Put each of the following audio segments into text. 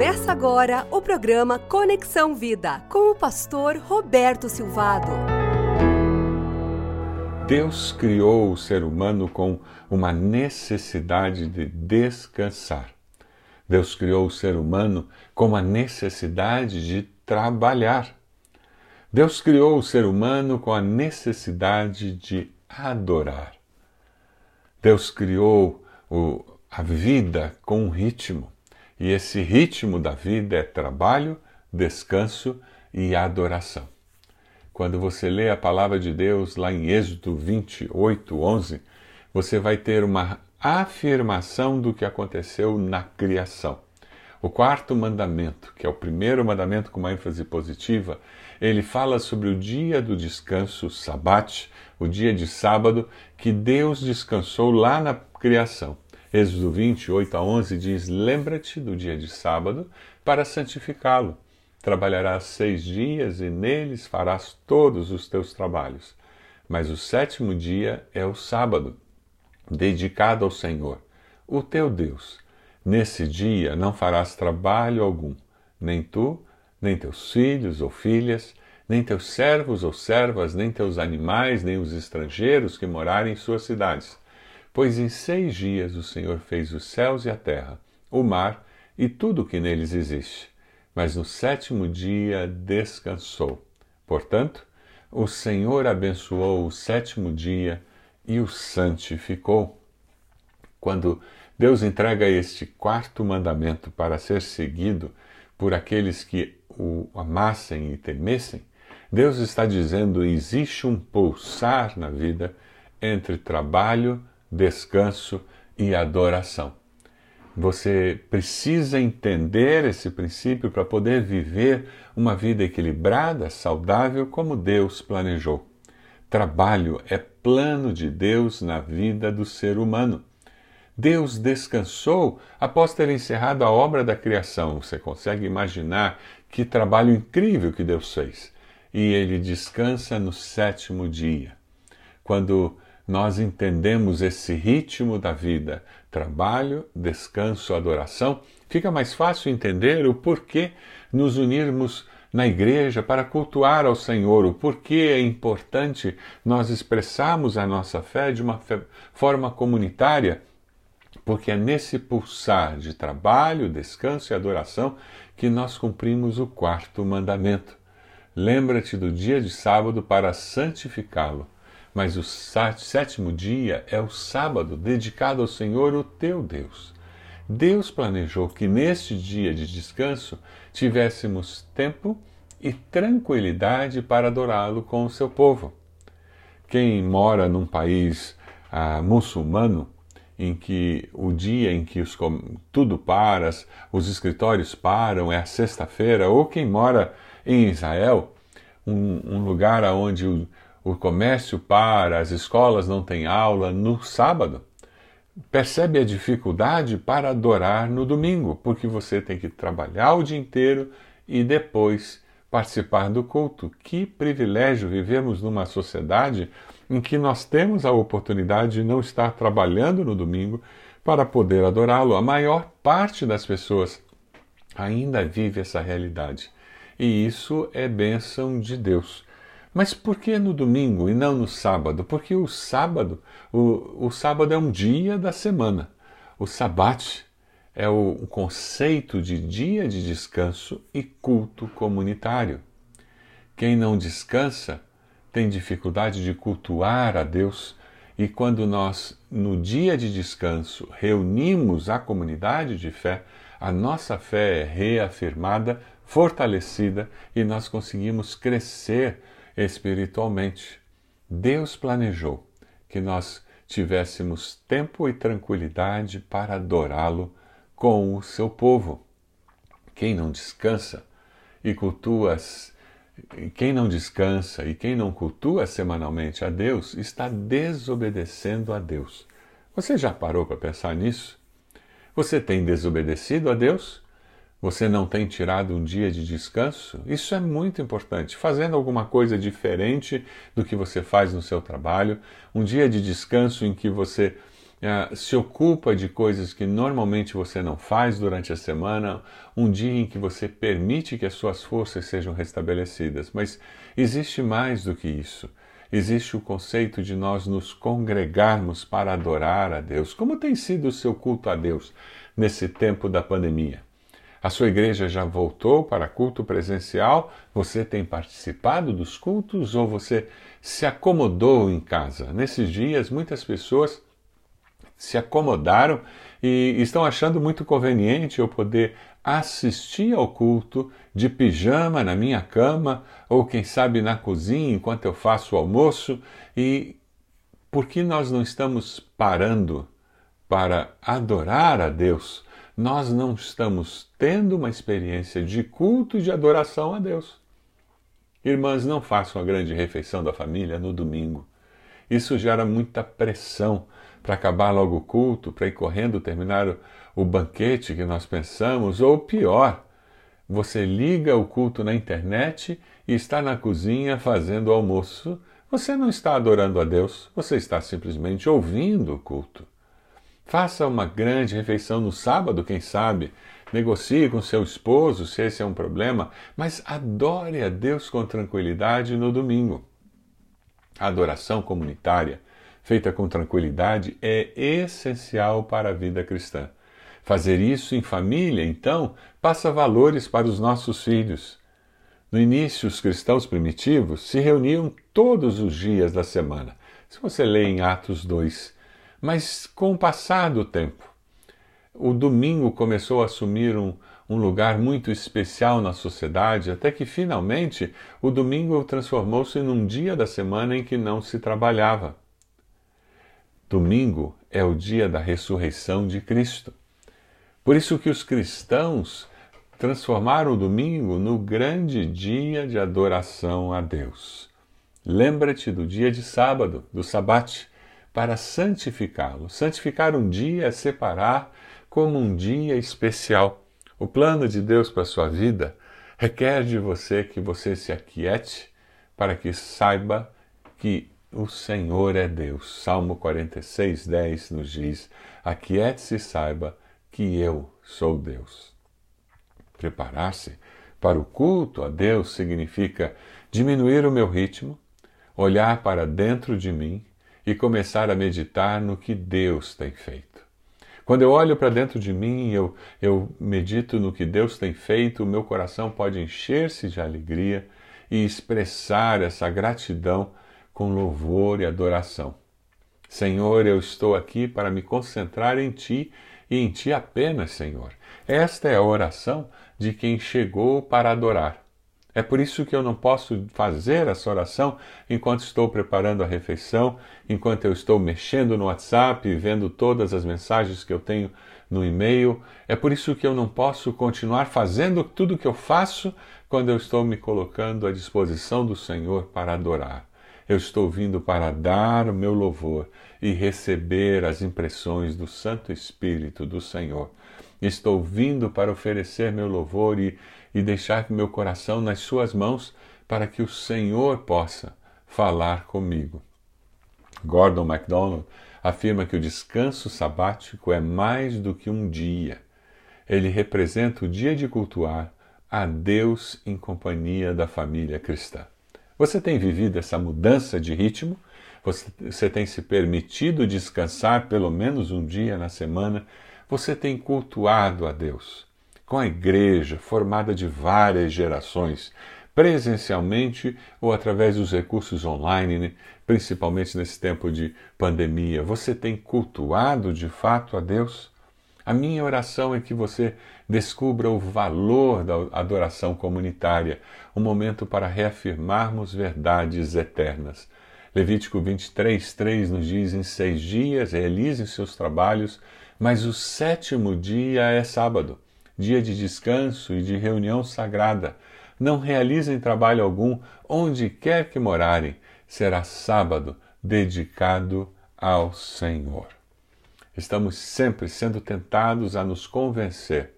Começa agora o programa Conexão Vida com o pastor Roberto Silvado. Deus criou o ser humano com uma necessidade de descansar. Deus criou o ser humano com a necessidade de trabalhar. Deus criou o ser humano com a necessidade de adorar. Deus criou o, a vida com um ritmo. E esse ritmo da vida é trabalho, descanso e adoração. Quando você lê a palavra de Deus lá em Êxodo 28, 11, você vai ter uma afirmação do que aconteceu na criação. O quarto mandamento, que é o primeiro mandamento com uma ênfase positiva, ele fala sobre o dia do descanso, o sabat, o dia de sábado, que Deus descansou lá na criação. Êxodo 28 a 11 diz: Lembra-te do dia de sábado para santificá-lo. Trabalharás seis dias e neles farás todos os teus trabalhos. Mas o sétimo dia é o sábado, dedicado ao Senhor, o teu Deus. Nesse dia não farás trabalho algum, nem tu, nem teus filhos ou filhas, nem teus servos ou servas, nem teus animais, nem os estrangeiros que morarem em suas cidades Pois em seis dias o Senhor fez os céus e a terra, o mar e tudo o que neles existe. Mas no sétimo dia descansou. Portanto, o Senhor abençoou o sétimo dia e o santificou. Quando Deus entrega este quarto mandamento para ser seguido por aqueles que o amassem e temessem, Deus está dizendo: existe um pulsar na vida entre trabalho descanso e adoração. Você precisa entender esse princípio para poder viver uma vida equilibrada, saudável, como Deus planejou. Trabalho é plano de Deus na vida do ser humano. Deus descansou após ter encerrado a obra da criação. Você consegue imaginar que trabalho incrível que Deus fez. E ele descansa no sétimo dia. Quando nós entendemos esse ritmo da vida, trabalho, descanso, adoração, fica mais fácil entender o porquê nos unirmos na igreja para cultuar ao Senhor, o porquê é importante nós expressarmos a nossa fé de uma forma comunitária, porque é nesse pulsar de trabalho, descanso e adoração que nós cumprimos o quarto mandamento. Lembra-te do dia de sábado para santificá-lo mas o sétimo dia é o sábado dedicado ao Senhor, o teu Deus. Deus planejou que neste dia de descanso tivéssemos tempo e tranquilidade para adorá-lo com o seu povo. Quem mora num país ah, muçulmano, em que o dia em que os, tudo para, os escritórios param, é a sexta-feira, ou quem mora em Israel, um, um lugar onde o, o comércio para, as escolas não têm aula no sábado. Percebe a dificuldade para adorar no domingo, porque você tem que trabalhar o dia inteiro e depois participar do culto. Que privilégio vivemos numa sociedade em que nós temos a oportunidade de não estar trabalhando no domingo para poder adorá-lo. A maior parte das pessoas ainda vive essa realidade. E isso é bênção de Deus. Mas por que no domingo e não no sábado? Porque o sábado, o, o sábado é um dia da semana. O sabat é o, o conceito de dia de descanso e culto comunitário. Quem não descansa tem dificuldade de cultuar a Deus, e quando nós, no dia de descanso, reunimos a comunidade de fé, a nossa fé é reafirmada, fortalecida e nós conseguimos crescer espiritualmente. Deus planejou que nós tivéssemos tempo e tranquilidade para adorá-lo com o seu povo. Quem não descansa e cultua, quem não descansa e quem não cultua semanalmente a Deus está desobedecendo a Deus. Você já parou para pensar nisso? Você tem desobedecido a Deus? Você não tem tirado um dia de descanso? Isso é muito importante. Fazendo alguma coisa diferente do que você faz no seu trabalho, um dia de descanso em que você uh, se ocupa de coisas que normalmente você não faz durante a semana, um dia em que você permite que as suas forças sejam restabelecidas. Mas existe mais do que isso. Existe o conceito de nós nos congregarmos para adorar a Deus. Como tem sido o seu culto a Deus nesse tempo da pandemia? A sua igreja já voltou para culto presencial? Você tem participado dos cultos ou você se acomodou em casa? Nesses dias, muitas pessoas se acomodaram e estão achando muito conveniente eu poder assistir ao culto de pijama na minha cama ou quem sabe na cozinha enquanto eu faço o almoço e por que nós não estamos parando para adorar a Deus? Nós não estamos tendo uma experiência de culto e de adoração a Deus. Irmãs, não façam a grande refeição da família no domingo. Isso gera muita pressão para acabar logo o culto, para ir correndo terminar o, o banquete que nós pensamos, ou pior, você liga o culto na internet e está na cozinha fazendo o almoço. Você não está adorando a Deus, você está simplesmente ouvindo o culto. Faça uma grande refeição no sábado, quem sabe. Negocie com seu esposo se esse é um problema, mas adore a Deus com tranquilidade no domingo. A adoração comunitária feita com tranquilidade, é essencial para a vida cristã. Fazer isso em família, então, passa valores para os nossos filhos. No início, os cristãos primitivos se reuniam todos os dias da semana, se você lê em Atos 2. Mas com o passar do tempo, o domingo começou a assumir um, um lugar muito especial na sociedade, até que finalmente o domingo transformou-se num dia da semana em que não se trabalhava. Domingo é o dia da ressurreição de Cristo. Por isso que os cristãos transformaram o domingo no grande dia de adoração a Deus. Lembra-te do dia de sábado, do sabate, para santificá-lo. Santificar um dia é separar como um dia especial. O plano de Deus para a sua vida requer de você que você se aquiete para que saiba que o Senhor é Deus. Salmo 46, 10 nos diz: Aquiete-se e saiba que eu sou Deus. Preparar-se para o culto a Deus significa diminuir o meu ritmo, olhar para dentro de mim e começar a meditar no que Deus tem feito. Quando eu olho para dentro de mim, eu, eu medito no que Deus tem feito, o meu coração pode encher-se de alegria e expressar essa gratidão com louvor e adoração. Senhor, eu estou aqui para me concentrar em Ti e em Ti apenas, Senhor. Esta é a oração de quem chegou para adorar. É por isso que eu não posso fazer essa oração enquanto estou preparando a refeição, enquanto eu estou mexendo no WhatsApp, vendo todas as mensagens que eu tenho no e-mail. É por isso que eu não posso continuar fazendo tudo o que eu faço quando eu estou me colocando à disposição do Senhor para adorar. Eu estou vindo para dar o meu louvor e receber as impressões do Santo Espírito do Senhor. Estou vindo para oferecer meu louvor e, e deixar meu coração nas Suas mãos para que o Senhor possa falar comigo. Gordon MacDonald afirma que o descanso sabático é mais do que um dia. Ele representa o dia de cultuar a Deus em companhia da família cristã. Você tem vivido essa mudança de ritmo? Você, você, tem se permitido descansar pelo menos um dia na semana? Você tem cultuado a Deus com a igreja formada de várias gerações, presencialmente ou através dos recursos online, né? principalmente nesse tempo de pandemia? Você tem cultuado de fato a Deus? A minha oração é que você descubra o valor da adoração comunitária, um momento para reafirmarmos verdades eternas. Levítico 23, 3 nos diz: Em seis dias realizem seus trabalhos, mas o sétimo dia é sábado, dia de descanso e de reunião sagrada. Não realizem trabalho algum, onde quer que morarem, será sábado dedicado ao Senhor. Estamos sempre sendo tentados a nos convencer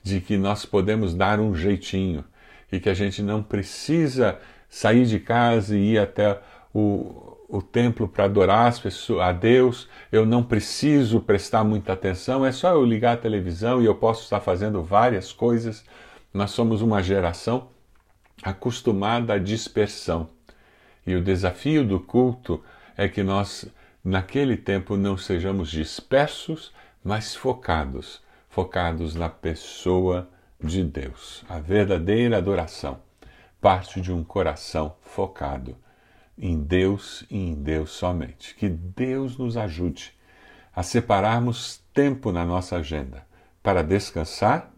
de que nós podemos dar um jeitinho e que a gente não precisa sair de casa e ir até o, o templo para adorar as pessoas, a Deus, eu não preciso prestar muita atenção, é só eu ligar a televisão e eu posso estar fazendo várias coisas. Nós somos uma geração acostumada à dispersão. E o desafio do culto é que nós, naquele tempo, não sejamos dispersos, mas focados focados na pessoa de Deus. A verdadeira adoração parte de um coração focado em Deus e em Deus somente. Que Deus nos ajude a separarmos tempo na nossa agenda para descansar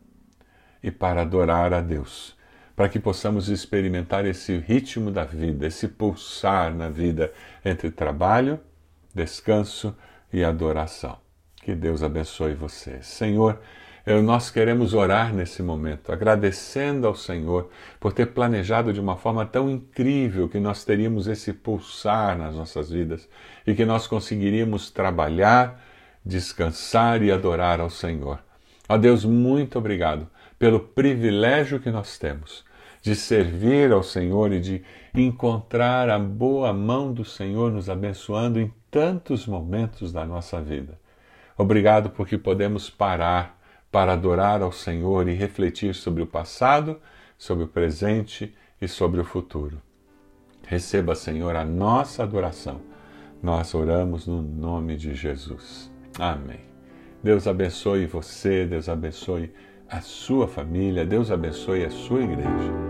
e para adorar a Deus, para que possamos experimentar esse ritmo da vida, esse pulsar na vida entre trabalho, descanso e adoração. Que Deus abençoe você. Senhor, nós queremos orar nesse momento, agradecendo ao Senhor por ter planejado de uma forma tão incrível que nós teríamos esse pulsar nas nossas vidas e que nós conseguiríamos trabalhar, descansar e adorar ao Senhor. Ó Deus, muito obrigado pelo privilégio que nós temos de servir ao Senhor e de encontrar a boa mão do Senhor nos abençoando em tantos momentos da nossa vida. Obrigado porque podemos parar para adorar ao Senhor e refletir sobre o passado, sobre o presente e sobre o futuro. Receba, Senhor, a nossa adoração. Nós oramos no nome de Jesus. Amém. Deus abençoe você, Deus abençoe a sua família, Deus abençoe a sua igreja.